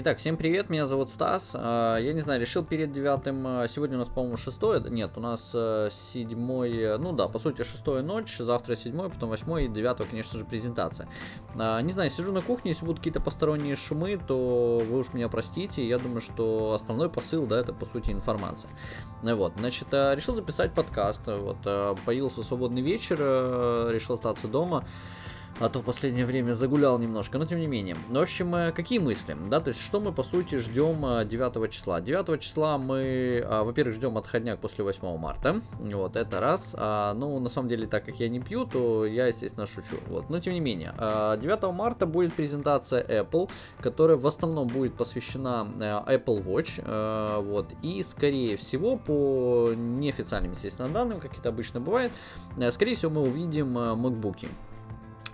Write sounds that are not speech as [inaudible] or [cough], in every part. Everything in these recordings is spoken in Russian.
Итак, всем привет, меня зовут Стас. А, я не знаю, решил перед девятым, а, сегодня у нас, по-моему, шестое, нет, у нас а, седьмой, ну да, по сути, шестое ночь, завтра седьмой, потом восьмой и девятого, конечно же, презентация. Не знаю, сижу на кухне, если будут какие-то посторонние шумы, то вы уж меня простите, я думаю, что основной посыл, да, это, по сути, информация. Вот, значит, решил записать подкаст, вот, появился свободный вечер, решил остаться дома, а то в последнее время загулял немножко, но тем не менее. В общем, э, какие мысли, да, то есть что мы по сути ждем 9 э, числа? 9 числа мы, а, во-первых, ждем отходняк после 8 марта, вот, это раз, а, ну, на самом деле, так как я не пью, то я, естественно, шучу, вот, но тем не менее. 9 а, марта будет презентация Apple, которая в основном будет посвящена э, Apple Watch, вот, и, скорее всего, по неофициальным, естественно, данным, как это обычно бывает, скорее всего, мы увидим MacBook.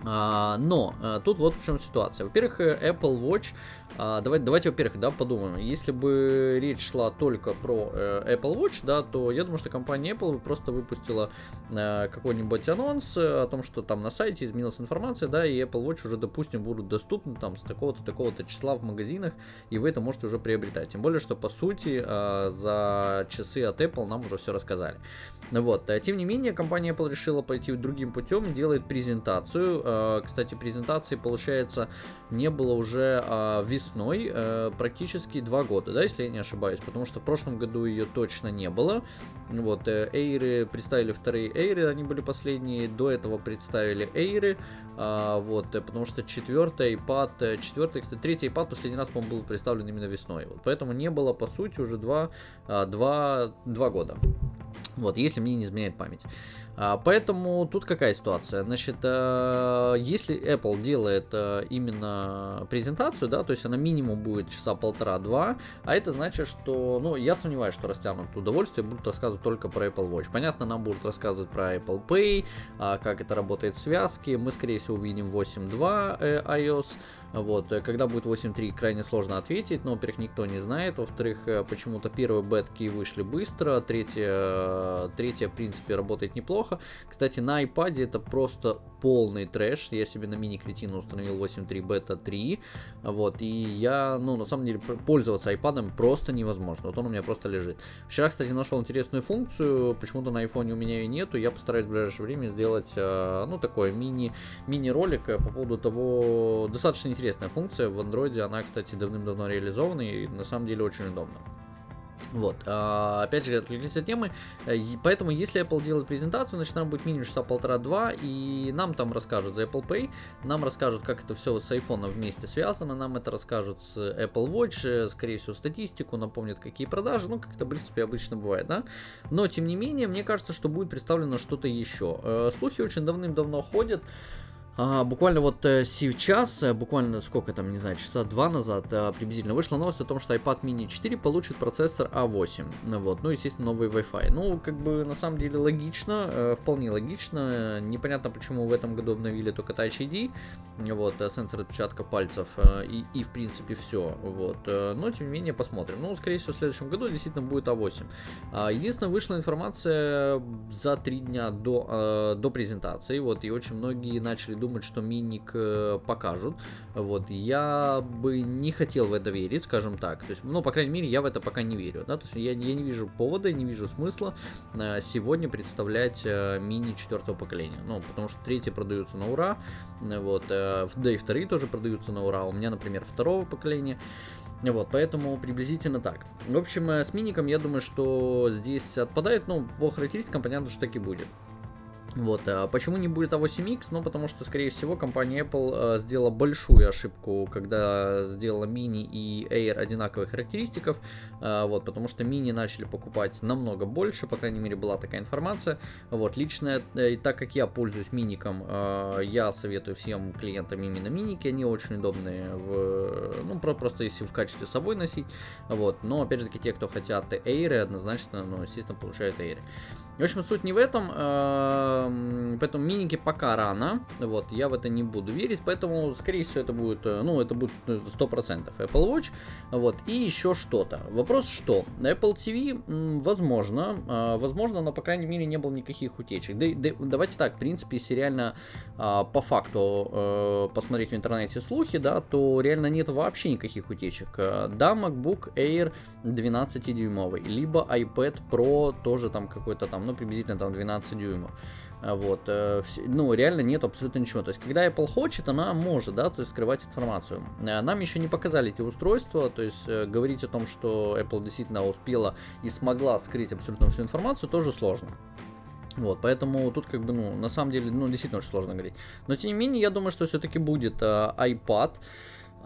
А, но а, тут вот в чем ситуация. Во-первых, э, Apple Watch а, давайте, давайте, во-первых, да, подумаем. Если бы речь шла только про э, Apple Watch, да, то я думаю, что компания Apple просто выпустила э, какой-нибудь анонс о том, что там на сайте изменилась информация, да, и Apple Watch уже, допустим, будут доступны там с такого-то такого-то числа в магазинах, и вы это можете уже приобретать. Тем более, что по сути э, за часы от Apple нам уже все рассказали. Вот. А, тем не менее, компания Apple решила пойти другим путем, делает презентацию. Э, кстати, презентации, получается, не было уже э, весной э, практически два года, да, если я не ошибаюсь, потому что в прошлом году ее точно не было. Вот, э, Эйры представили вторые Эйры, они были последние, до этого представили Эйры, э, вот, потому что четвертый iPad, э, четвертый, кстати, третий iPad последний раз, по-моему, был представлен именно весной, вот, поэтому не было, по сути, уже два, э, два, два года. Вот, если мне не изменяет память. А, поэтому тут какая ситуация? Значит, э, если Apple делает э, именно презентацию, да, то есть она минимум будет часа полтора-два, а это значит, что, ну, я сомневаюсь, что растянут удовольствие, будут рассказывать только про Apple Watch. Понятно, нам будут рассказывать про Apple Pay, а, как это работает в связке, мы, скорее всего, увидим 8.2 э, iOS, вот, когда будет 8.3, крайне сложно ответить, но, во-первых, никто не знает, во-вторых, почему-то первые бетки вышли быстро, третья, третья, в принципе, работает неплохо. Кстати, на iPad это просто полный трэш, я себе на мини-кретину установил 8.3 бета 3, вот, и я, ну, на самом деле, пользоваться iPad просто невозможно, вот он у меня просто лежит. Вчера, кстати, нашел интересную функцию, почему-то на iPhone у меня ее нету, я постараюсь в ближайшее время сделать, ну, такой мини, мини-ролик по поводу того, достаточно интересная функция. В андроиде она, кстати, давным-давно реализована и на самом деле очень удобно. Вот, а, опять же, отвлеклись от темы, э, поэтому если Apple делает презентацию, значит, нам будет минимум часа полтора-два, и нам там расскажут за Apple Pay, нам расскажут, как это все с iPhone вместе связано, нам это расскажут с Apple Watch, э, скорее всего, статистику, напомнят, какие продажи, ну, как это, в принципе, обычно бывает, да, но, тем не менее, мне кажется, что будет представлено что-то еще. Э, слухи очень давным-давно ходят, а, буквально вот э, сейчас, э, буквально сколько там, не знаю, часа два назад э, приблизительно вышла новость о том, что iPad mini 4 получит процессор A8. А вот, ну, естественно, новый Wi-Fi. Ну, как бы на самом деле логично, вполне логично. Непонятно, почему в этом году обновили только Touch ID, вот, сенсор отпечатка пальцев и, и, в принципе, все. Вот, но, тем не менее, посмотрим. Ну, скорее всего, в следующем году действительно будет A8. А, единственное, вышла информация за три дня до, до презентации, вот, и очень многие начали думать, что миник э, покажут. Вот, я бы не хотел в это верить, скажем так. То есть, ну, по крайней мере, я в это пока не верю. Да? То есть, я, я не вижу повода, не вижу смысла э, сегодня представлять э, мини четвертого поколения. Ну, потому что третьи продаются на ура, вот, да и вторые тоже продаются на ура. У меня, например, второго поколения. Вот, поэтому приблизительно так. В общем, с миником я думаю, что здесь отпадает, ну, по характеристикам понятно, что так и будет. Вот, а почему не будет A8X? Ну, потому что, скорее всего, компания Apple э, сделала большую ошибку, когда сделала мини и Air одинаковых характеристиков, э, вот, потому что мини начали покупать намного больше, по крайней мере, была такая информация. Вот, лично, э, так как я пользуюсь миником, э, я советую всем клиентам именно миники, они очень удобные, в, ну, просто если в качестве с собой носить, вот, но, опять же таки, те, кто хотят Air, однозначно, ну, естественно, получают Air. В общем, суть не в этом, эм, поэтому миники пока рано, вот, я в это не буду верить, поэтому, скорее всего, это будет, э, ну, это будет 100% Apple Watch, вот, и еще что-то. Вопрос, что? Apple TV, возможно, э, возможно, но, по крайней мере, не было никаких утечек. Да, да, давайте так, в принципе, если реально э, по факту посмотреть в интернете слухи, да, то реально нет вообще никаких утечек. Да, MacBook Air 12-дюймовый, либо iPad Pro тоже там какой-то там, ну, приблизительно там 12 дюймов. А, вот, э, ну, реально нет абсолютно ничего. То есть, когда Apple хочет, она может, да, то есть скрывать информацию. А, нам еще не показали эти устройства, то есть э, говорить о том, что Apple действительно успела и смогла скрыть абсолютно всю информацию, тоже сложно. Вот, поэтому тут как бы, ну, на самом деле, ну, действительно очень сложно говорить. Но, тем не менее, я думаю, что все-таки будет э, iPad.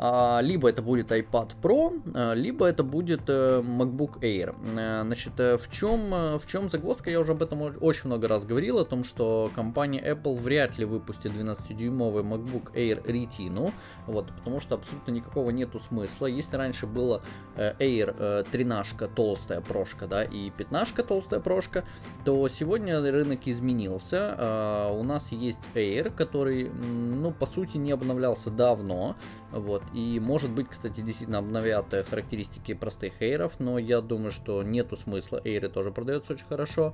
А, либо это будет iPad Pro, а, либо это будет э, MacBook Air. Э, значит, э, в чем, в чем загвоздка? Я уже об этом очень много раз говорил, о том, что компания Apple вряд ли выпустит 12-дюймовый MacBook Air Retina, вот, потому что абсолютно никакого нету смысла. Если раньше было Air 13 толстая прошка, да, и 15 толстая прошка, то сегодня рынок изменился. А, у нас есть Air, который, ну, по сути, не обновлялся давно, вот. И может быть, кстати, действительно обновят характеристики простых эйров, но я думаю, что нету смысла. Эйры тоже продаются очень хорошо.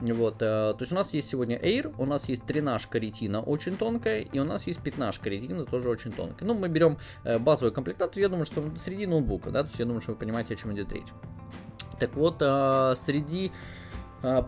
Вот, э, то есть у нас есть сегодня Air, у нас есть тренажка ретина очень тонкая, и у нас есть пятнашка ретина тоже очень тонкая. Ну, мы берем э, базовую комплектацию, я думаю, что среди ноутбука, да, то есть я думаю, что вы понимаете, о чем идет речь. Так вот, э, среди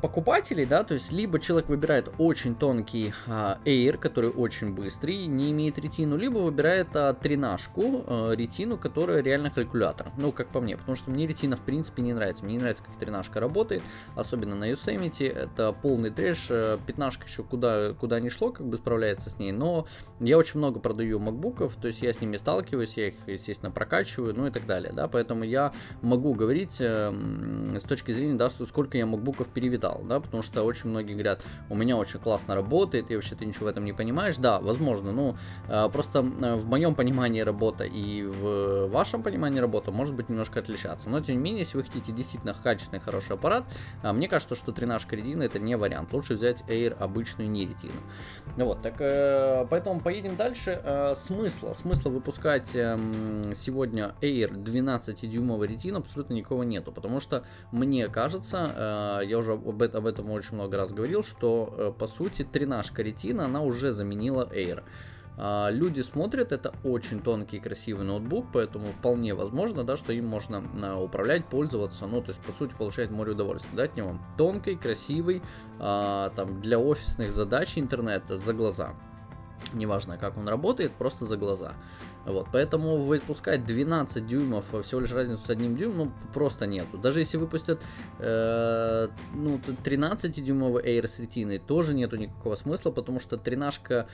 покупателей, да, то есть либо человек выбирает очень тонкий а, Air, который очень быстрый, не имеет ретину, либо выбирает а, тренажку, а, ретину, которая реально калькулятор. Ну, как по мне, потому что мне ретина в принципе не нравится. Мне не нравится, как тренажка работает, особенно на Yosemite. Это полный трэш. Пятнашка еще куда, куда не шло, как бы справляется с ней. Но я очень много продаю макбуков, то есть я с ними сталкиваюсь, я их, естественно, прокачиваю, ну и так далее, да, поэтому я могу говорить э, с точки зрения, да, сколько я макбуков перевел перевидал, да, потому что очень многие говорят, у меня очень классно работает, и вообще ты ничего в этом не понимаешь. Да, возможно, ну, э, просто э, в моем понимании работа и в вашем понимании работа может быть немножко отличаться. Но, тем не менее, если вы хотите действительно качественный, хороший аппарат, э, мне кажется, что тренажка ретина это не вариант. Лучше взять Air обычную, не ретину. Вот, так, поэтому поедем дальше. Смысла, смысла выпускать эм, сегодня Air 12-дюймовый ретин абсолютно никого нету, потому что мне кажется, я уже об, об этом очень много раз говорил, что э, по сути тренажка ретина, она уже заменила Air. А, люди смотрят, это очень тонкий и красивый ноутбук, поэтому вполне возможно, да, что им можно а, управлять, пользоваться, ну, то есть, по сути, получать море удовольствия, да, от него. Тонкий, красивый, а, там, для офисных задач интернета за глаза. Неважно, как он работает, просто за глаза. Вот, поэтому выпускать 12 дюймов, а всего лишь разницу с одним дюймом, ну, просто нету. Даже если выпустят э, ну, 13-дюймовый Air с ретиной, тоже нету никакого смысла, потому что 13 э,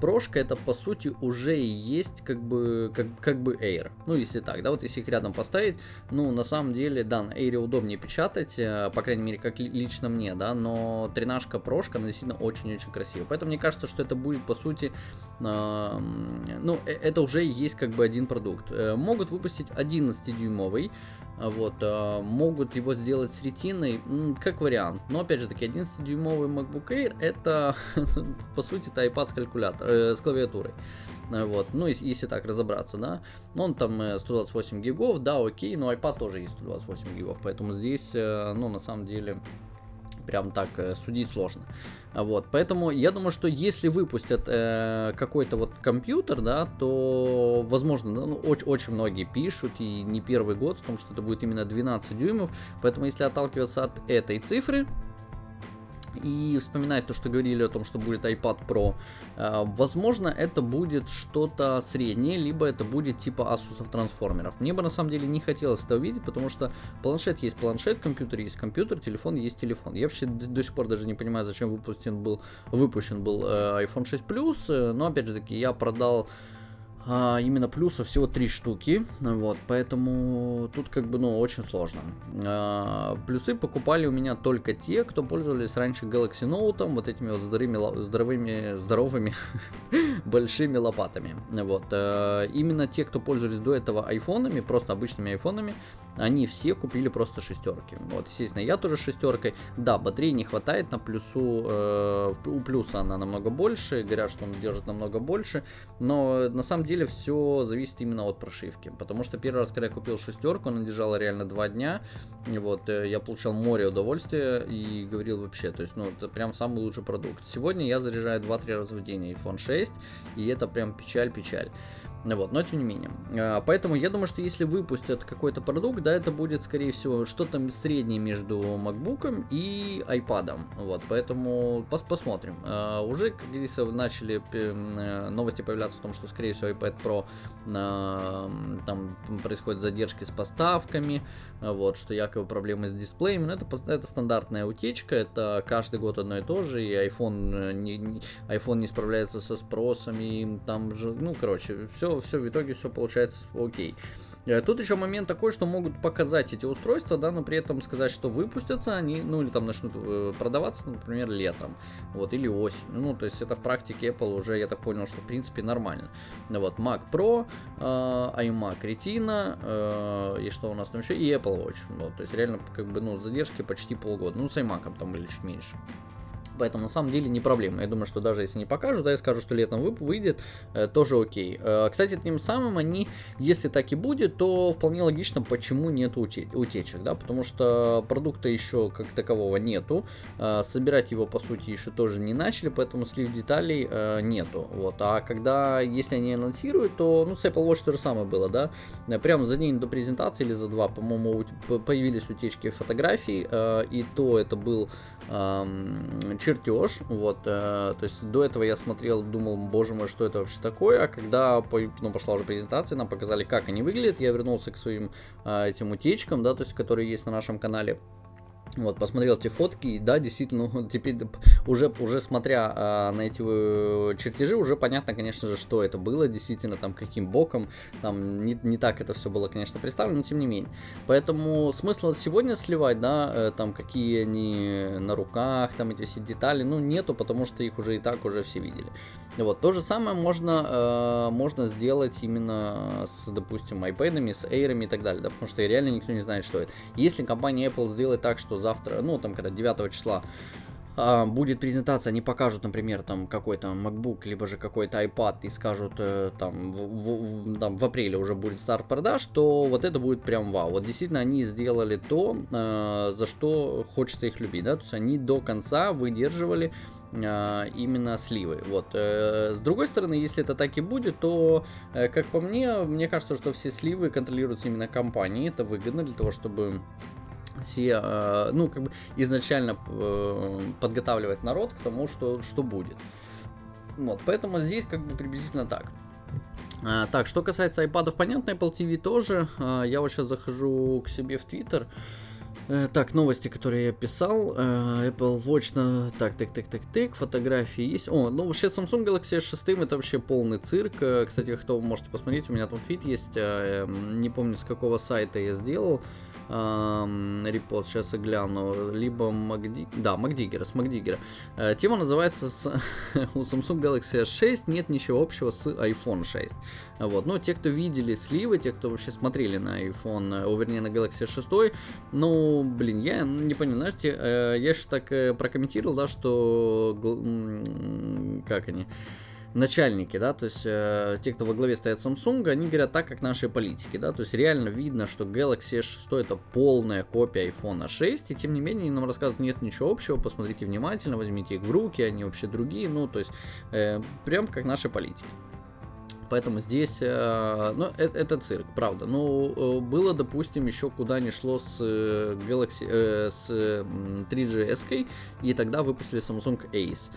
прошка это по сути уже и есть как бы, как, как бы Air. Ну, если так, да, вот если их рядом поставить, ну, на самом деле, да, на Air удобнее печатать, э, по крайней мере, как лично мне, да, но 13 прошка, она действительно очень-очень красивая. Поэтому мне кажется, что это будет, по сути, ну, э, это уже есть как бы один продукт. Э, могут выпустить 11-дюймовый, а вот, э, могут его сделать с ретиной, как вариант. Но опять же таки, 11-дюймовый MacBook Air это, [laughs] по сути, это iPad с, калькулятор, э, с клавиатурой. Вот, ну, если, если так разобраться, да. Он там 128 гигов, да, окей, но iPad тоже есть 128 гигов, поэтому здесь, ну, на самом деле, прям так судить сложно. Вот, поэтому я думаю, что если выпустят э, какой-то вот компьютер, да, то, возможно, ну, очень, очень многие пишут, и не первый год, потому что это будет именно 12 дюймов, поэтому если отталкиваться от этой цифры, и вспоминать то, что говорили о том, что будет iPad Pro, э, возможно, это будет что-то среднее, либо это будет типа Asus трансформеров. Мне бы на самом деле не хотелось это увидеть, потому что планшет есть планшет, компьютер есть компьютер, телефон есть телефон. Я вообще до сих пор даже не понимаю, зачем выпущен был, выпущен был э, iPhone 6 Plus, э, но опять же таки я продал а, именно плюсов всего три штуки, вот, поэтому тут как бы, ну, очень сложно. А, плюсы покупали у меня только те, кто пользовались раньше Galaxy Note, вот этими вот здоровыми, здоровыми, здоровыми [laughs] большими лопатами, вот. А, именно те, кто пользовались до этого айфонами, просто обычными айфонами, они все купили просто шестерки. Вот, естественно, я тоже шестеркой. Да, батареи не хватает на плюсу, э, у плюса она намного больше, говорят, что он держит намного больше, но на самом деле все зависит именно от прошивки, потому что первый раз, когда я купил шестерку, она держала реально два дня, вот, э, я получал море удовольствия и говорил вообще, то есть, ну, это прям самый лучший продукт. Сегодня я заряжаю 2-3 раза в день iPhone 6, и это прям печаль-печаль. Вот, но тем не менее. А, поэтому я думаю, что если выпустят какой-то продукт, да, это будет, скорее всего, что-то среднее между MacBook и iPad. Вот, поэтому пос посмотрим. А, уже, как говорится, начали э, новости появляться о том, что, скорее всего, iPad Pro там происходят задержки с поставками, вот, что якобы проблемы с дисплеем, но это, это стандартная утечка, это каждый год одно и то же, и iPhone э, не, iPhone не справляется со спросами, там же, ну, короче, все все, в итоге все получается окей. Э, тут еще момент такой, что могут показать эти устройства, да, но при этом сказать, что выпустятся они, ну или там начнут э, продаваться, например, летом, вот, или осенью. Ну, то есть это в практике Apple уже, я так понял, что в принципе нормально. Вот, Mac Pro, э, iMac Retina, э, и что у нас там еще, и Apple Watch. Вот, то есть реально, как бы, ну, задержки почти полгода. Ну, с iMac там были чуть меньше. Поэтому на самом деле не проблема. Я думаю, что даже если не покажут, да, и скажут, что летом выйдет, э, тоже окей. Э, кстати, тем самым они, если так и будет, то вполне логично, почему нет утечек, да, потому что продукта еще как такового нету, э, собирать его по сути еще тоже не начали, поэтому слив деталей нету. Вот. А когда, если они анонсируют, то, ну, с Apple Watch то же самое было, да, прямо за день до презентации или за два, по-моему, появились утечки фотографий, и то это был чертеж, вот, э, то есть до этого я смотрел, думал, боже мой, что это вообще такое, а когда ну, пошла уже презентация, нам показали, как они выглядят, я вернулся к своим э, этим утечкам, да, то есть, которые есть на нашем канале, вот, посмотрел эти фотки, и да, действительно, [laughs] теперь уже, уже смотря а, на эти э, чертежи, уже понятно, конечно же, что это было, действительно, там, каким боком, там, не, не так это все было, конечно, представлено, но тем не менее. Поэтому смысла сегодня сливать, да, э, там, какие они на руках, там, эти все детали, ну, нету, потому что их уже и так уже все видели. Вот, то же самое можно, э, можно сделать именно с, допустим, iPad, с Air и так далее, да, потому что реально никто не знает, что это. Если компания Apple сделает так, что завтра, ну, там, когда 9 числа а, будет презентация, они покажут, например, там какой-то MacBook, либо же какой-то iPad и скажут, э, там в, в, там в апреле уже будет старт продаж, то вот это будет прям вау. Вот действительно они сделали то, э, за что хочется их любить, да, то есть они до конца выдерживали э, именно сливы. Вот. С другой стороны, если это так и будет, то, как по мне, мне кажется, что все сливы контролируются именно компанией. Это выгодно для того, чтобы все, э, ну, как бы изначально э, подготавливать народ к тому, что, что будет. Вот, поэтому здесь как бы приблизительно так. А, так, что касается iPad, понятно, Apple TV тоже. А, я вот сейчас захожу к себе в Twitter. Э, так, новости, которые я писал. Э, Apple Watch на... Так, так, так, так, так. Фотографии есть. О, ну вообще Samsung Galaxy S6 это вообще полный цирк. Э, кстати, кто можете посмотреть, у меня там feed есть. Эм, не помню, с какого сайта я сделал репост, сейчас я гляну, либо MacDi... да, MacDigger а, с MacDigger а. Э, тема называется с... [laughs] у Samsung Galaxy S6 нет ничего общего с iPhone 6. Вот, ну, те, кто видели сливы, те, кто вообще смотрели на iPhone, о, вернее, на Galaxy 6, ну, блин, я не понял, знаете, э, я еще так э, прокомментировал, да, что, как они, начальники, да, то есть э, те, кто во главе стоят Samsung, они говорят так, как наши политики, да, то есть реально видно, что Galaxy S6 это полная копия iPhone 6, и тем не менее они нам рассказывают, нет ничего общего, посмотрите внимательно, возьмите их в руки, они вообще другие, ну, то есть э, прям как наши политики. Поэтому здесь, э, ну, это, это цирк, правда. Но э, было, допустим, еще куда не шло с Galaxy, э, с 3G SK, и тогда выпустили Samsung Ace.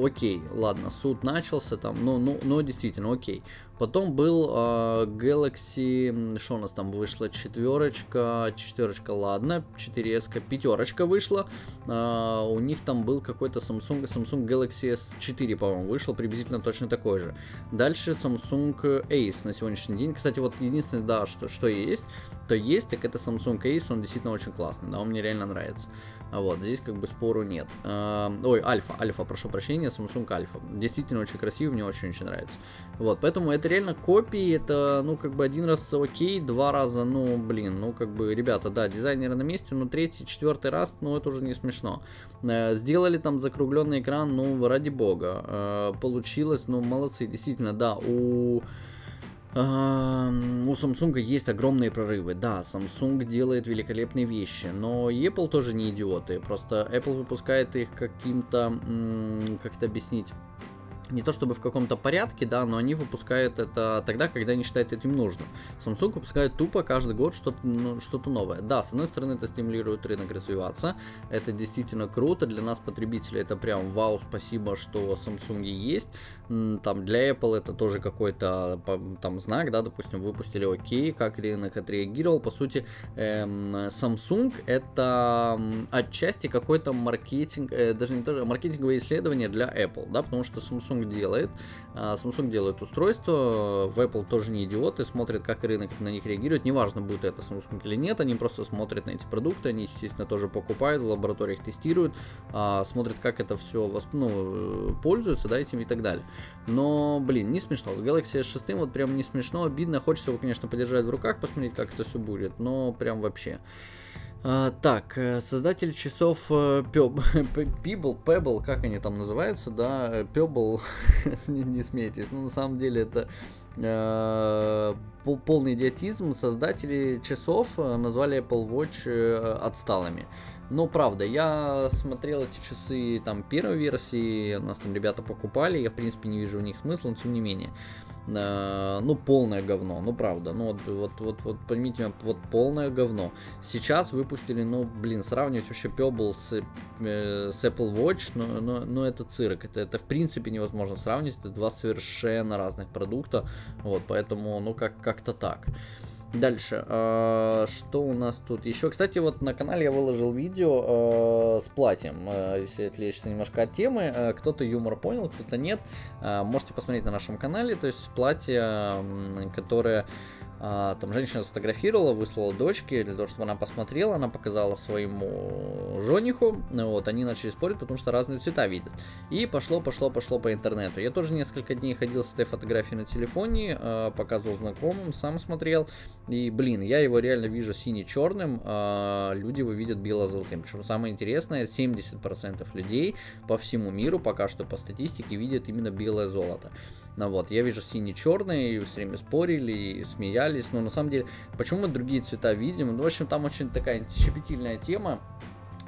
Окей, ладно, суд начался там, ну, ну, ну действительно, окей. Потом был э, Galaxy, что у нас там вышло, четверочка, четверочка, ладно, 4S, пятерочка вышла. Э, у них там был какой-то Samsung, Samsung Galaxy S4, по-моему, вышел, приблизительно точно такой же. Дальше Samsung Ace на сегодняшний день. Кстати, вот единственное, да, что, что есть, то есть, так это Samsung Ace, он действительно очень классный, да, он мне реально нравится. А вот, здесь как бы спору нет. Ой, Альфа, Альфа, прошу прощения, Samsung Альфа. Действительно очень красивый, мне очень-очень нравится. Вот, поэтому это реально копии, это, ну, как бы один раз окей, два раза, ну, блин, ну, как бы, ребята, да, дизайнеры на месте, но третий, четвертый раз, ну, это уже не смешно. Э, сделали там закругленный экран, ну, ради бога. Э, получилось, ну, молодцы, действительно, да, у у Samsung есть огромные прорывы. Да, Samsung делает великолепные вещи, но Apple тоже не идиоты. Просто Apple выпускает их каким-то, как это объяснить, не то чтобы в каком-то порядке, да, но они выпускают это тогда, когда они считают этим нужным. Samsung выпускает тупо каждый год что-то ну, что новое. Да, с одной стороны, это стимулирует рынок развиваться, это действительно круто, для нас, потребителей, это прям вау, спасибо, что Samsung есть. Там для Apple это тоже какой-то там знак, да, допустим, выпустили окей, как рынок отреагировал. По сути, эм, Samsung это отчасти какой-то маркетинг, э, даже не то, маркетинговое исследование для Apple, да, потому что Samsung делает. А, Samsung делает устройство, в Apple тоже не идиоты, смотрят, как рынок на них реагирует. Неважно, будет это Samsung или нет, они просто смотрят на эти продукты, они их, естественно, тоже покупают, в лабораториях тестируют, а, смотрят, как это все ну, пользуются, да, этим и так далее. Но, блин, не смешно. С Galaxy S6 вот прям не смешно, обидно. Хочется его, конечно, подержать в руках, посмотреть, как это все будет, но прям вообще. А, так, э, создатель часов э, Pebble, [laughs] Pebble, как они там называются, да, э, Pebble, [laughs] не, не смейтесь, но на самом деле это э, полный идиотизм. Создатели часов назвали Apple Watch отсталыми. Но правда, я смотрел эти часы там первой версии, у нас там ребята покупали, я в принципе не вижу в них смысла, но тем не менее. Э, ну, полное говно, ну, правда, ну, вот, вот, вот, вот поймите вот полное говно. Сейчас выпустили, ну, блин, сравнивать вообще Pebble с, э, с Apple Watch, ну, ну, ну, это цирк, это, это в принципе невозможно сравнить, это два совершенно разных продукта, вот, поэтому, ну, как, как-то так. Дальше, э, что у нас тут еще? Кстати, вот на канале я выложил видео э, с платьем, э, если отвлечься немножко от темы. Кто-то юмор понял, кто-то нет. Можете посмотреть на нашем канале, то есть платье, которое а, там женщина сфотографировала, выслала дочке для того, чтобы она посмотрела, она показала своему жениху, вот, они начали спорить, потому что разные цвета видят. И пошло, пошло, пошло по интернету. Я тоже несколько дней ходил с этой фотографией на телефоне, а, показывал знакомым, сам смотрел, и, блин, я его реально вижу сине-черным, а люди его видят бело-золотым. Причем самое интересное, 70% людей по всему миру, пока что по статистике, видят именно белое золото. Ну вот, я вижу синий-черный, все время спорили смеялись, но на самом деле, почему мы другие цвета видим? Ну, в общем, там очень такая щепетильная тема,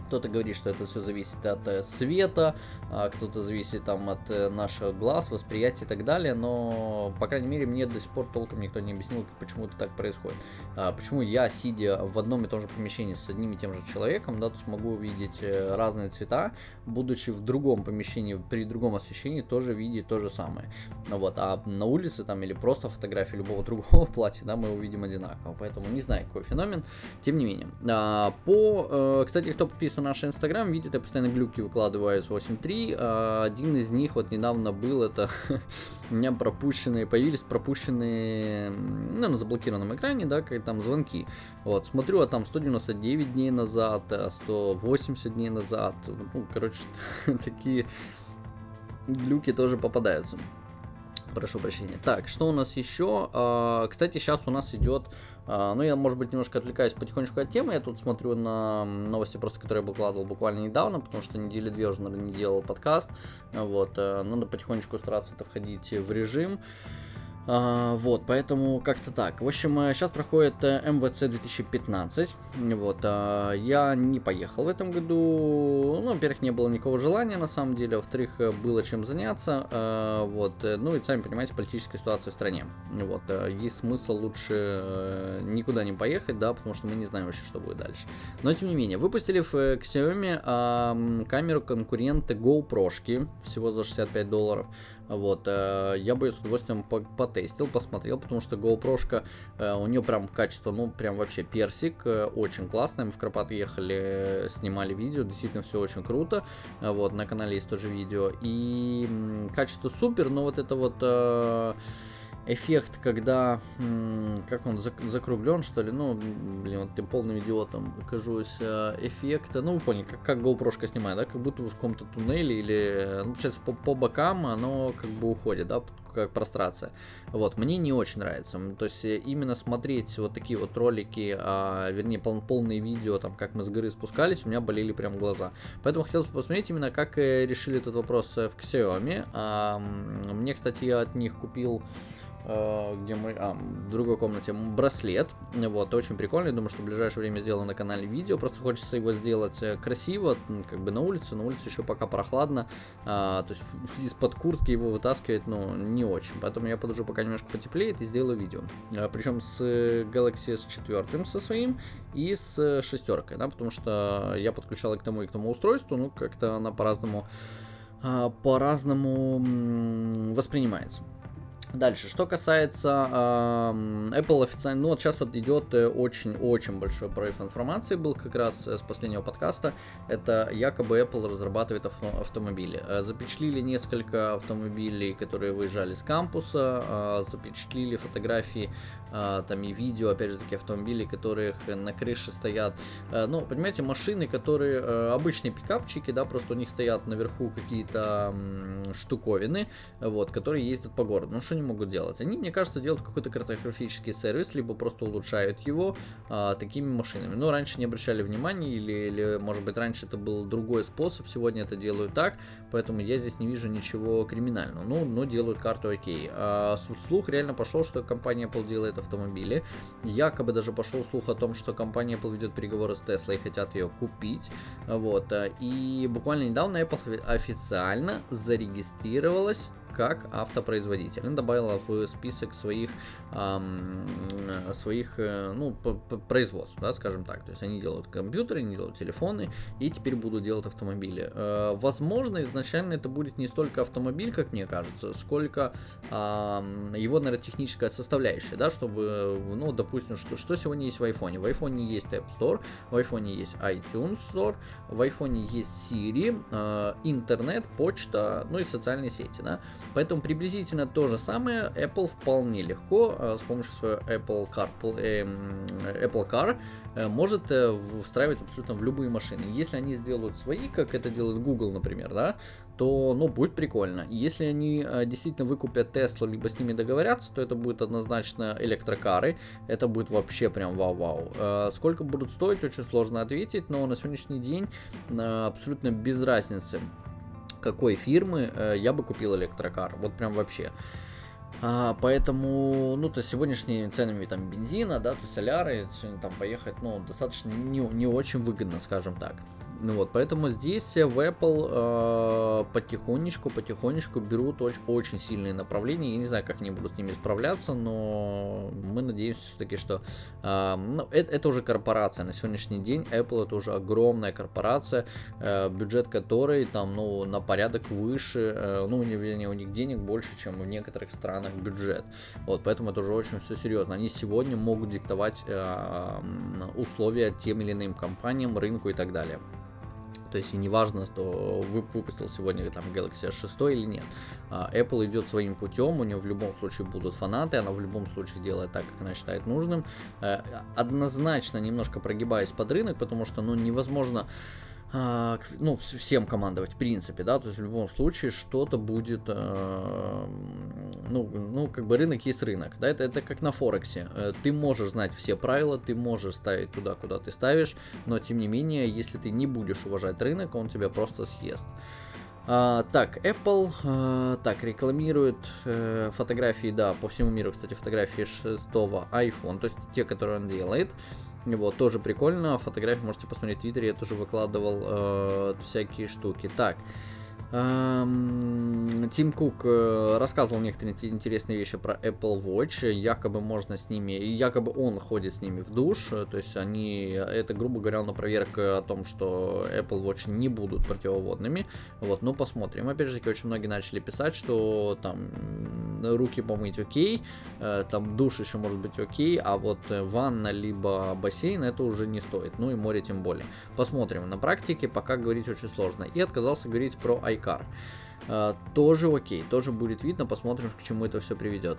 кто-то говорит, что это все зависит от э, света, а кто-то зависит там от э, наших глаз, восприятия и так далее, но, по крайней мере, мне до сих пор толком никто не объяснил, почему это так происходит. А, почему я, сидя в одном и том же помещении с одним и тем же человеком, да, смогу увидеть э, разные цвета, будучи в другом помещении, при другом освещении, тоже видеть то же самое. Ну, вот, а на улице там или просто фотографии любого [laughs] другого платья, да, мы увидим одинаково. Поэтому не знаю, какой феномен, тем не менее. А, по, кстати, кто подписан подписан на наш инстаграм, видит, я постоянно глюки выкладываю с 8.3. А один из них вот недавно был, это [laughs] у меня пропущенные, появились пропущенные, ну, на заблокированном экране, да, как там звонки. Вот, смотрю, а там 199 дней назад, 180 а дней назад. Ну, короче, [laughs] такие глюки тоже попадаются прошу прощения. Так, что у нас еще? А, кстати, сейчас у нас идет, ну я, может быть, немножко отвлекаюсь потихонечку от темы, я тут смотрю на новости просто, которые я выкладывал буквально недавно, потому что недели две уже, наверное, не делал подкаст, вот, э, надо потихонечку стараться это входить в режим. А, вот, поэтому как-то так. В общем, сейчас проходит МВЦ 2015. Вот, а, я не поехал в этом году. Ну, во-первых, не было никакого желания, на самом деле. Во-вторых, было чем заняться. А, вот, ну и сами понимаете, политическая ситуация в стране. Вот, есть смысл лучше никуда не поехать, да, потому что мы не знаем вообще, что будет дальше. Но, тем не менее, выпустили в Xiaomi камеру конкурента GoPro, всего за 65 долларов. Вот, э, я бы с удовольствием потестил, посмотрел, потому что GoPro, э, у нее прям качество, ну, прям вообще персик, э, очень классно. Мы в Карпат ехали, снимали видео, действительно все очень круто. Вот, на канале есть тоже видео. И качество супер, но вот это вот эффект, когда, как он, закруглен, что ли, ну, блин, вот тем полным идиотом кажусь, э, эффекта, ну, вы поняли, как, как GoPro снимает, да, как будто вы в каком-то туннеле или, ну, получается, по, по бокам оно как бы уходит, да, как прострация. Вот, мне не очень нравится. То есть э, именно смотреть вот такие вот ролики, а, вернее пол, полные видео, там, как мы с горы спускались, у меня болели прям глаза. Поэтому хотелось посмотреть именно, как э, решили этот вопрос в Xiaomi. А, мне, кстати, я от них купил Э, где мы, а, в другой комнате браслет, вот, очень прикольный, думаю, что в ближайшее время сделаю на канале видео, просто хочется его сделать э, красиво, как бы на улице, на улице еще пока прохладно, а, то есть из-под куртки его вытаскивать, ну, не очень, поэтому я подожду, пока немножко потеплеет и сделаю видео, а, причем с Galaxy S4 со своим и с шестеркой, да, потому что я подключал и к тому, и к тому устройству, ну, как-то она по-разному а, по-разному воспринимается. Дальше, что касается э, Apple официально, ну вот сейчас вот идет очень-очень большой прорыв информации, был как раз с последнего подкаста, это якобы Apple разрабатывает авто, автомобили. Э, запечатлили несколько автомобилей, которые выезжали с кампуса, э, запечатлили фотографии а, там и видео, опять же таки автомобилей, которых на крыше стоят, э, ну, понимаете, машины, которые э, обычные пикапчики, да, просто у них стоят наверху какие-то штуковины, вот, которые ездят по городу. Ну, что они могут делать? Они, мне кажется, делают какой-то картографический сервис, либо просто улучшают его а, такими машинами. Но раньше не обращали внимания, или, или, может быть, раньше это был другой способ, сегодня это делают так, поэтому я здесь не вижу ничего криминального. Ну, но делают карту окей. А слух реально пошел, что компания Apple делает автомобили. Якобы даже пошел слух о том, что компания Apple ведет переговоры с Tesla и хотят ее купить. Вот. И буквально недавно Apple официально зарегистрировалась как автопроизводитель. Она добавила в список своих, эм, своих э, ну, производств, да, скажем так. То есть они делают компьютеры, они делают телефоны и теперь будут делать автомобили. Э, возможно, изначально это будет не столько автомобиль, как мне кажется, сколько э, его, наверное, техническая составляющая, да, чтобы, ну, допустим, что, что сегодня есть в iPhone. В iPhone есть App Store, в iPhone есть iTunes Store, в iPhone есть Siri, э, интернет, почта, ну и социальные сети, да. Поэтому приблизительно то же самое Apple вполне легко э, с помощью своего Apple Car, э, Apple Car э, может встраивать абсолютно в любые машины. Если они сделают свои, как это делает Google, например, да, то, ну, будет прикольно. Если они действительно выкупят Tesla, либо с ними договорятся, то это будет однозначно электрокары. Это будет вообще прям вау-вау. Сколько будут стоить, очень сложно ответить, но на сегодняшний день абсолютно без разницы какой фирмы э, я бы купил электрокар. Вот прям вообще. А, поэтому, ну, то сегодняшними ценами там бензина, да, то соляры, там поехать, ну, достаточно не, не очень выгодно, скажем так. Ну вот, поэтому здесь в Apple э, потихонечку, потихонечку берут очень, очень сильные направления. Я не знаю, как они будут с ними справляться, но мы надеемся все-таки, что э, ну, это, это уже корпорация. На сегодняшний день Apple это уже огромная корпорация, э, бюджет которой там, ну, на порядок выше, э, ну, вернее, у них денег больше, чем в некоторых странах бюджет. Вот, поэтому это уже очень все серьезно. Они сегодня могут диктовать э, условия тем или иным компаниям, рынку и так далее. То есть и не важно, что выпустил сегодня там Galaxy S6 или нет. А, Apple идет своим путем, у нее в любом случае будут фанаты, она в любом случае делает так, как она считает нужным. Э, однозначно немножко прогибаясь под рынок, потому что ну, невозможно ну, всем командовать, в принципе, да, то есть в любом случае что-то будет, э, ну, ну, как бы рынок есть рынок, да, это, это как на Форексе, э, ты можешь знать все правила, ты можешь ставить туда, куда ты ставишь, но тем не менее, если ты не будешь уважать рынок, он тебя просто съест. А, так, Apple а, так рекламирует э, фотографии, да, по всему миру, кстати, фотографии шестого iPhone, то есть те, которые он делает. Вот, тоже прикольно. Фотографии можете посмотреть в Твиттере, я тоже выкладывал э, всякие штуки. Так, Эм, Тим Кук э, рассказывал некоторые интересные вещи про Apple Watch. Якобы можно с ними, якобы он ходит с ними в душ. То есть они, это, грубо говоря, на проверка о том, что Apple Watch не будут противоводными. Вот, ну посмотрим. Опять же, очень многие начали писать, что там руки помыть окей, э, там душ еще может быть окей, а вот ванна либо бассейн это уже не стоит. Ну и море тем более. Посмотрим. На практике пока говорить очень сложно. И отказался говорить про iCar. Uh, тоже окей, тоже будет видно, посмотрим, к чему это все приведет.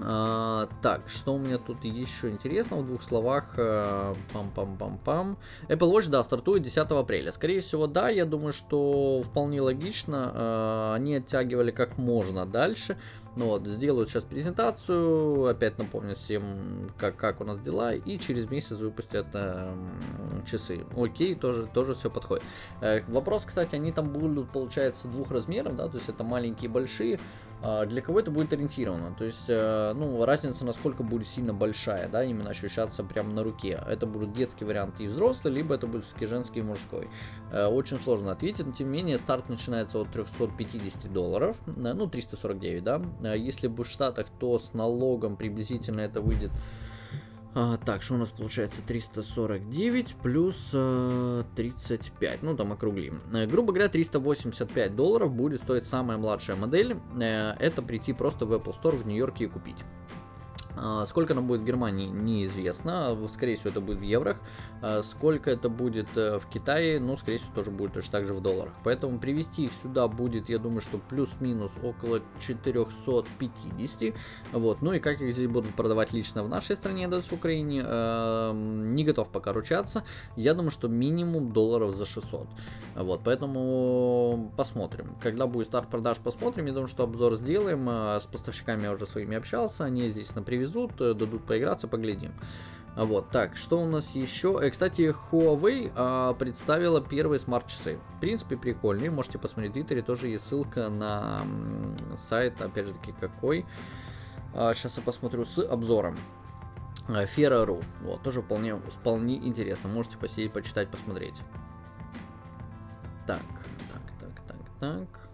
А, так, что у меня тут еще интересного в двух словах? Э, пам-пам-пам-пам. Apple Watch, да, стартует 10 апреля. Скорее всего, да, я думаю, что вполне логично. А, они оттягивали как можно дальше. Ну вот, сделают сейчас презентацию, опять напомню всем, как, как у нас дела, и через месяц выпустят э, часы. Окей, тоже, тоже все подходит. Э, вопрос, кстати, они там будут, получается, двух размеров, да, то есть это маленькие и большие. А, для кого это будет ориентировано? То есть, э, ну, разница насколько будет сильно большая, да, именно ощущаться прямо на руке. Это будут детские варианты и взрослые, либо это будет все-таки женский и мужской. Э, очень сложно ответить, но тем не менее старт начинается от 350 долларов, э, ну, 349, да. Если бы в Штатах, то с налогом приблизительно это выйдет а, так, что у нас получается 349 плюс а, 35, ну там округлим. А, грубо говоря, 385 долларов будет стоить самая младшая модель. А, это прийти просто в Apple Store в Нью-Йорке и купить. А, сколько она будет в Германии, неизвестно. Скорее всего, это будет в еврох. А, сколько это будет э, в Китае, ну, скорее всего, тоже будет точно так же в долларах. Поэтому привезти их сюда будет, я думаю, что плюс-минус около 450. Вот. Ну и как их здесь будут продавать лично в нашей стране, да, в Украине, эм, не готов пока ручаться. Я думаю, что минимум долларов за 600. Вот. Поэтому посмотрим. Когда будет старт продаж, посмотрим. Я думаю, что обзор сделаем. Э, с поставщиками я уже своими общался. Они здесь на привет привезут, э, дадут поиграться, поглядим. Вот, так, что у нас еще? Э, кстати, Huawei а, представила первые смарт-часы. В принципе, прикольные. Можете посмотреть в Твиттере, тоже есть ссылка на сайт, опять же таки, какой. А, сейчас я посмотрю с обзором. А, вот, тоже вполне, вполне интересно. Можете посидеть, почитать, посмотреть. Так, так, так, так, так.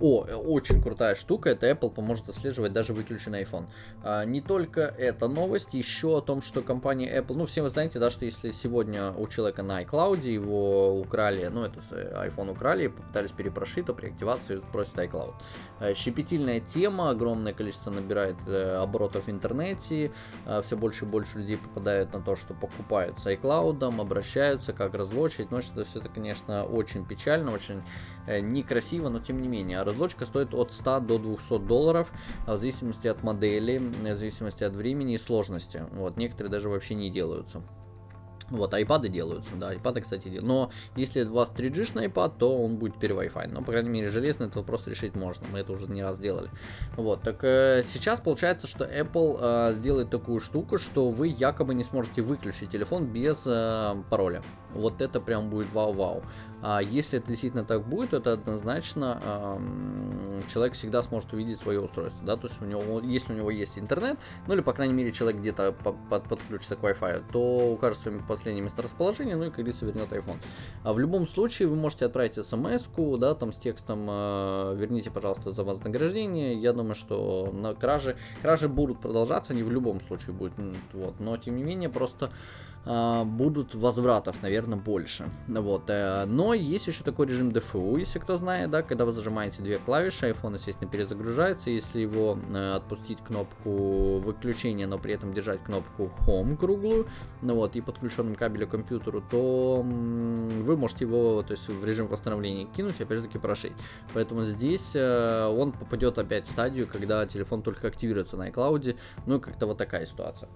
О, э, очень крутая штука, это Apple поможет отслеживать даже выключенный iPhone. А, не только эта новость, еще о том, что компания Apple, ну все вы знаете, да, что если сегодня у человека на iCloud его украли, ну это э, iPhone украли, попытались перепрошить, то при активации просит iCloud. А, щепетильная тема, огромное количество набирает э, оборотов в интернете, а, все больше и больше людей попадают на то, что покупают с iCloud, обращаются, как разлочить, но это все это, конечно, очень печально, очень некрасиво, но тем не менее. Разлочка стоит от 100 до 200 долларов, а в зависимости от модели, в зависимости от времени и сложности. Вот, некоторые даже вообще не делаются. Вот, айпады делаются, да, айпады, кстати, делают. Но если у вас 3G на iPad, то он будет теперь Wi-Fi. Но, по крайней мере, железный этот вопрос решить можно. Мы это уже не раз делали. Вот, так э, сейчас получается, что Apple э, сделает такую штуку, что вы якобы не сможете выключить телефон без э, пароля. Вот это прям будет вау-вау. А если это действительно так будет, то это однозначно э, человек всегда сможет увидеть свое устройство, да, то есть у него, если у него есть интернет, ну или по крайней мере человек где-то под, подключится к Wi-Fi, то укажет своим последнее месторасположение, ну и, как говорится, вернет iPhone. А в любом случае вы можете отправить смс да, там с текстом э, «Верните, пожалуйста, за вознаграждение». Я думаю, что на кражи, кражи будут продолжаться, они в любом случае будут, вот, но тем не менее просто будут возвратов, наверное, больше. Вот. Э, но есть еще такой режим DFU, если кто знает, да, когда вы зажимаете две клавиши, iPhone, естественно, перезагружается. Если его э, отпустить кнопку выключения, но при этом держать кнопку Home круглую, ну вот, и подключенным кабелем к компьютеру, то вы можете его, то есть в режим восстановления кинуть опять же таки прошить. Поэтому здесь э, он попадет опять в стадию, когда телефон только активируется на iCloud, ну и как-то вот такая ситуация.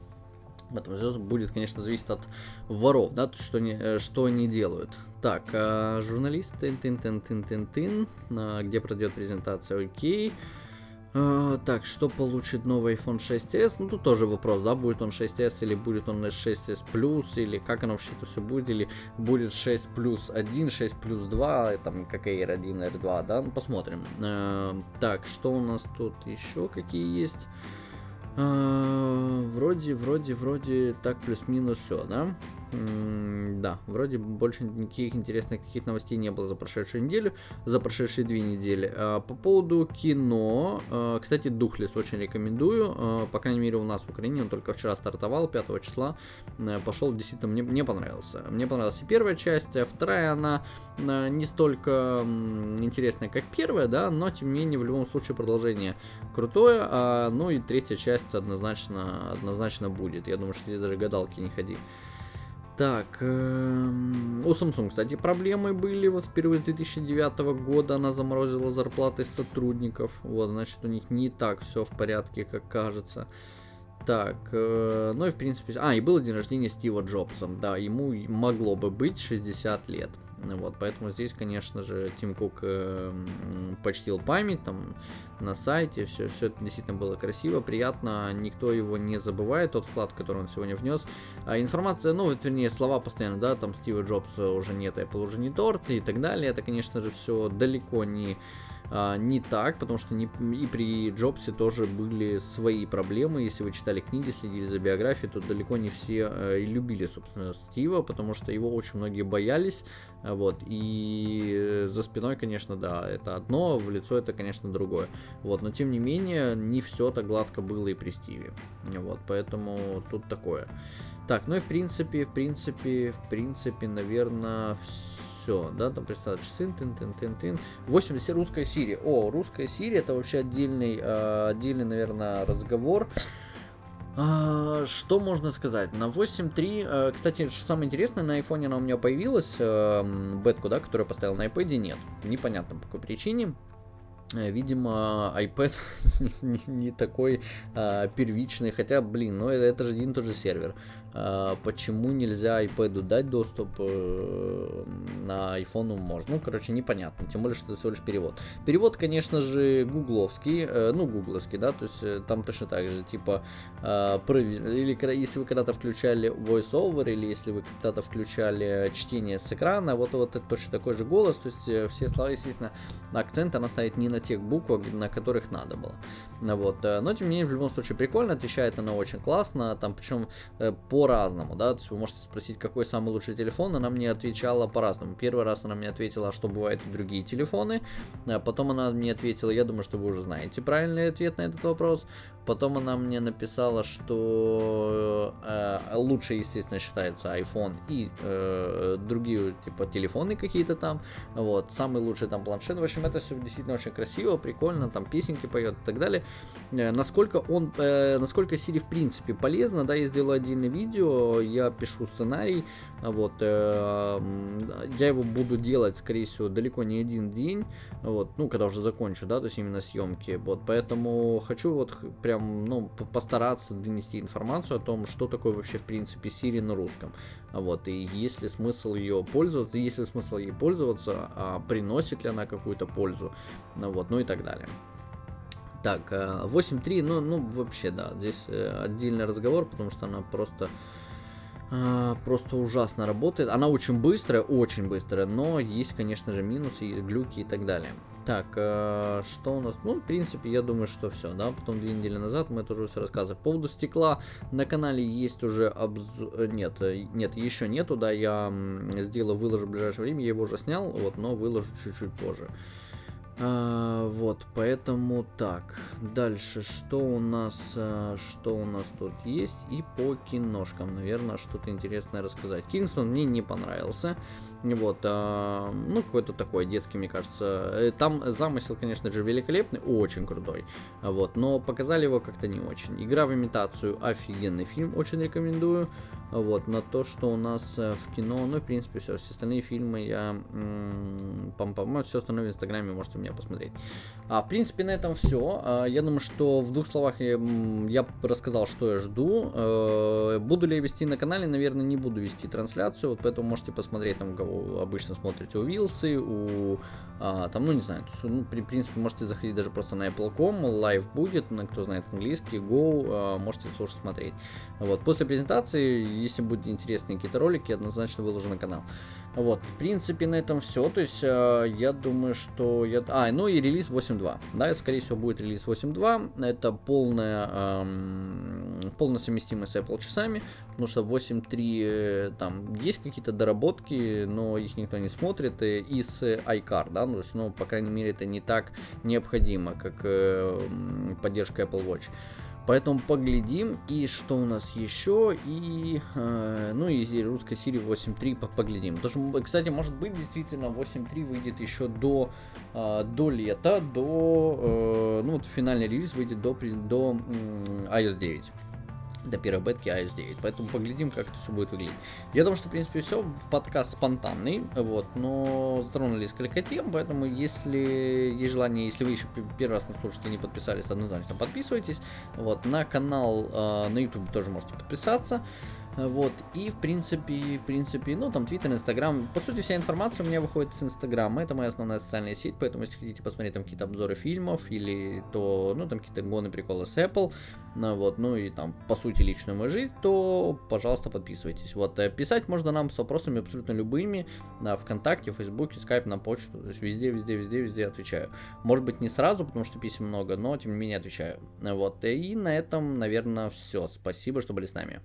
Поэтому здесь будет, конечно, зависеть от воров, да, что они, э, что они делают. Так, а, журналист, тын тын тын тын тын тын где пройдет презентация, окей. А, так, что получит новый iPhone 6s? Ну, тут тоже вопрос, да, будет он 6s или будет он 6s Plus, или как оно вообще это все будет, или будет 6 плюс 1, 6 плюс 2, там, как Air 1, Air 2, да, ну, посмотрим. Так, что у нас тут еще какие есть? А, вроде, вроде, вроде, так, плюс-минус все, да? Да, вроде больше никаких интересных каких новостей не было за прошедшую неделю, за прошедшие две недели. А, по поводу кино, а, кстати, Духлес очень рекомендую, а, по крайней мере у нас в Украине, он только вчера стартовал, 5 числа, пошел, действительно, мне, мне понравился. Мне понравилась и первая часть, а вторая, она не столько интересная, как первая, да, но тем не менее, в любом случае, продолжение крутое, ну и третья часть однозначно, однозначно будет. Я думаю, что здесь даже гадалки не ходи. Так, эм, у Samsung, кстати, проблемы были. Вот впервые с 2009 года она заморозила зарплаты сотрудников. Вот, значит, у них не так все в порядке, как кажется. Так, э, ну и в принципе... А, и был день рождения Стива Джобса. Да, ему могло бы быть 60 лет. Вот, поэтому здесь, конечно же, Тим Кук э, почтил память там на сайте, все, все это действительно было красиво, приятно, никто его не забывает, тот вклад, который он сегодня внес. А информация, ну, вернее, слова постоянно, да, там Стива Джобса уже нет, Apple уже не торт и так далее, это, конечно же, все далеко не а, не так, потому что не, и при Джобсе тоже были свои проблемы. Если вы читали книги, следили за биографией, то далеко не все э, любили, собственно, Стива, потому что его очень многие боялись. Вот, и за спиной, конечно, да, это одно, в лицо это, конечно, другое. Вот, но тем не менее, не все так гладко было и при Стиве. Вот, поэтому тут такое. Так, ну и в принципе, в принципе, в принципе, наверное, все все, да, там представляешь, сын, тын, тын, тын, тын. 80 русская Сирия. О, русская Сирия это вообще отдельный, э, отдельный, наверное, разговор. А, что можно сказать? На 8.3, э, кстати, что самое интересное, на iPhone она у меня появилась, э, бетку, да, которую я поставил на iPad, нет. Непонятно по какой причине. Видимо, iPad [laughs] не, не такой а, первичный, хотя, блин, ну это, это же один и тот же сервер. А, почему нельзя iPad дать доступ э, на iPhone можно. Ну, короче, непонятно, тем более, что это всего лишь перевод. Перевод, конечно же, гугловский, э, ну, гугловский, да, то есть э, там точно так же, типа, или если вы когда-то включали voiceover, или если вы когда-то включали чтение с экрана, вот, вот это точно такой же голос, то есть все слова, естественно, акцент она ставит не на тех буквах, на которых надо было. Вот. Но, тем не менее, в любом случае, прикольно, отвечает она очень классно, там, причем по по-разному, да, то есть вы можете спросить, какой самый лучший телефон, она мне отвечала по-разному. Первый раз она мне ответила, а что бывают и другие телефоны, а потом она мне ответила, я думаю, что вы уже знаете правильный ответ на этот вопрос, Потом она мне написала, что э, лучше, естественно, считается iPhone и э, другие типа телефоны какие-то там. Вот, самый лучший там планшет. В общем, это все действительно очень красиво, прикольно, там песенки поет и так далее. Э, насколько он, э, насколько Siri в принципе полезно, да, я сделал отдельное видео, я пишу сценарий, вот, э, я его буду делать, скорее всего, далеко не один день, вот, ну, когда уже закончу, да, то есть именно съемки, вот, поэтому хочу вот прям, ну, постараться донести информацию о том, что такое вообще, в принципе, Siri на русском, вот, и есть ли смысл ее пользоваться, есть ли смысл ей пользоваться, а приносит ли она какую-то пользу, ну, вот, ну и так далее. Так, 8.3, э, ну, ну, вообще, да, здесь э, отдельный разговор, потому что она просто а, просто ужасно работает. Она очень быстрая, очень быстрая, но есть, конечно же, минусы, есть глюки и так далее. Так, э, что у нас? Ну, в принципе, я думаю, что все, да. Потом две недели назад мы тоже все рассказывали. По поводу стекла на канале есть уже обзор... Э, нет, э, нет, еще нету, да. Я сделаю, выложу в ближайшее время. Я его уже снял, вот, но выложу чуть-чуть позже. Вот, поэтому так. Дальше, что у нас, что у нас тут есть? И по киношкам, наверное, что-то интересное рассказать. Кингстон мне не понравился. Вот, а, ну, какой-то такой детский, мне кажется. Э, там замысел, конечно же, великолепный, очень крутой. Вот, но показали его как-то не очень. Игра в имитацию, офигенный фильм, очень рекомендую. Вот, на то, что у нас э, в кино, ну, в принципе, все, все остальные фильмы я, пам-пам, все остальное в Инстаграме можете у меня посмотреть. А, в принципе, на этом все. А, я думаю, что в двух словах я, я рассказал, что я жду. А, буду ли я вести на канале, наверное, не буду вести трансляцию, вот поэтому можете посмотреть, там, кого обычно смотрите, у Вилсы, у, а, там, ну, не знаю, ну, при принципе, можете заходить даже просто на Apple.com, live будет, на кто знает английский, go, а, можете слушать, смотреть. Вот, после презентации, если будут интересные какие-то ролики, однозначно выложу на канал. Вот, в принципе, на этом все. То есть, э, я думаю, что я... А, ну и релиз 8.2. Да, это, скорее всего, будет релиз 8.2. Это полная, эм, полная совместимость с Apple часами. Потому что 8.3 э, там есть какие-то доработки, но их никто не смотрит. Э, и с iCar, да, ну, то есть, ну, по крайней мере, это не так необходимо, как э, поддержка Apple Watch. Поэтому поглядим. И что у нас еще? И, э, ну и русской Сирии 8.3 поглядим. Потому что, кстати, может быть, действительно 8.3 выйдет еще до, э, до лета, до, э, ну вот финальный релиз выйдет до, до э, iOS 9 до первой бетки iOS 9. Поэтому поглядим, как это все будет выглядеть. Я думаю, что, в принципе, все. Подкаст спонтанный, вот, но затронули несколько тем, поэтому, если есть желание, если вы еще первый раз нас слушаете и не подписались, однозначно подписывайтесь. Вот, на канал э, на YouTube тоже можете подписаться. Вот, и в принципе, в принципе, ну, там, Твиттер, Инстаграм, по сути, вся информация у меня выходит с Инстаграма, это моя основная социальная сеть, поэтому, если хотите посмотреть там какие-то обзоры фильмов, или то, ну, там, какие-то гоны, приколы с Apple, ну, вот, ну, и там, по сути, личную мою жизнь, то, пожалуйста, подписывайтесь. Вот, э, писать можно нам с вопросами абсолютно любыми, на ВКонтакте, Фейсбуке, Скайп, на почту, то есть везде, везде, везде, везде отвечаю. Может быть, не сразу, потому что писем много, но, тем не менее, отвечаю. Вот, и на этом, наверное, все. Спасибо, что были с нами.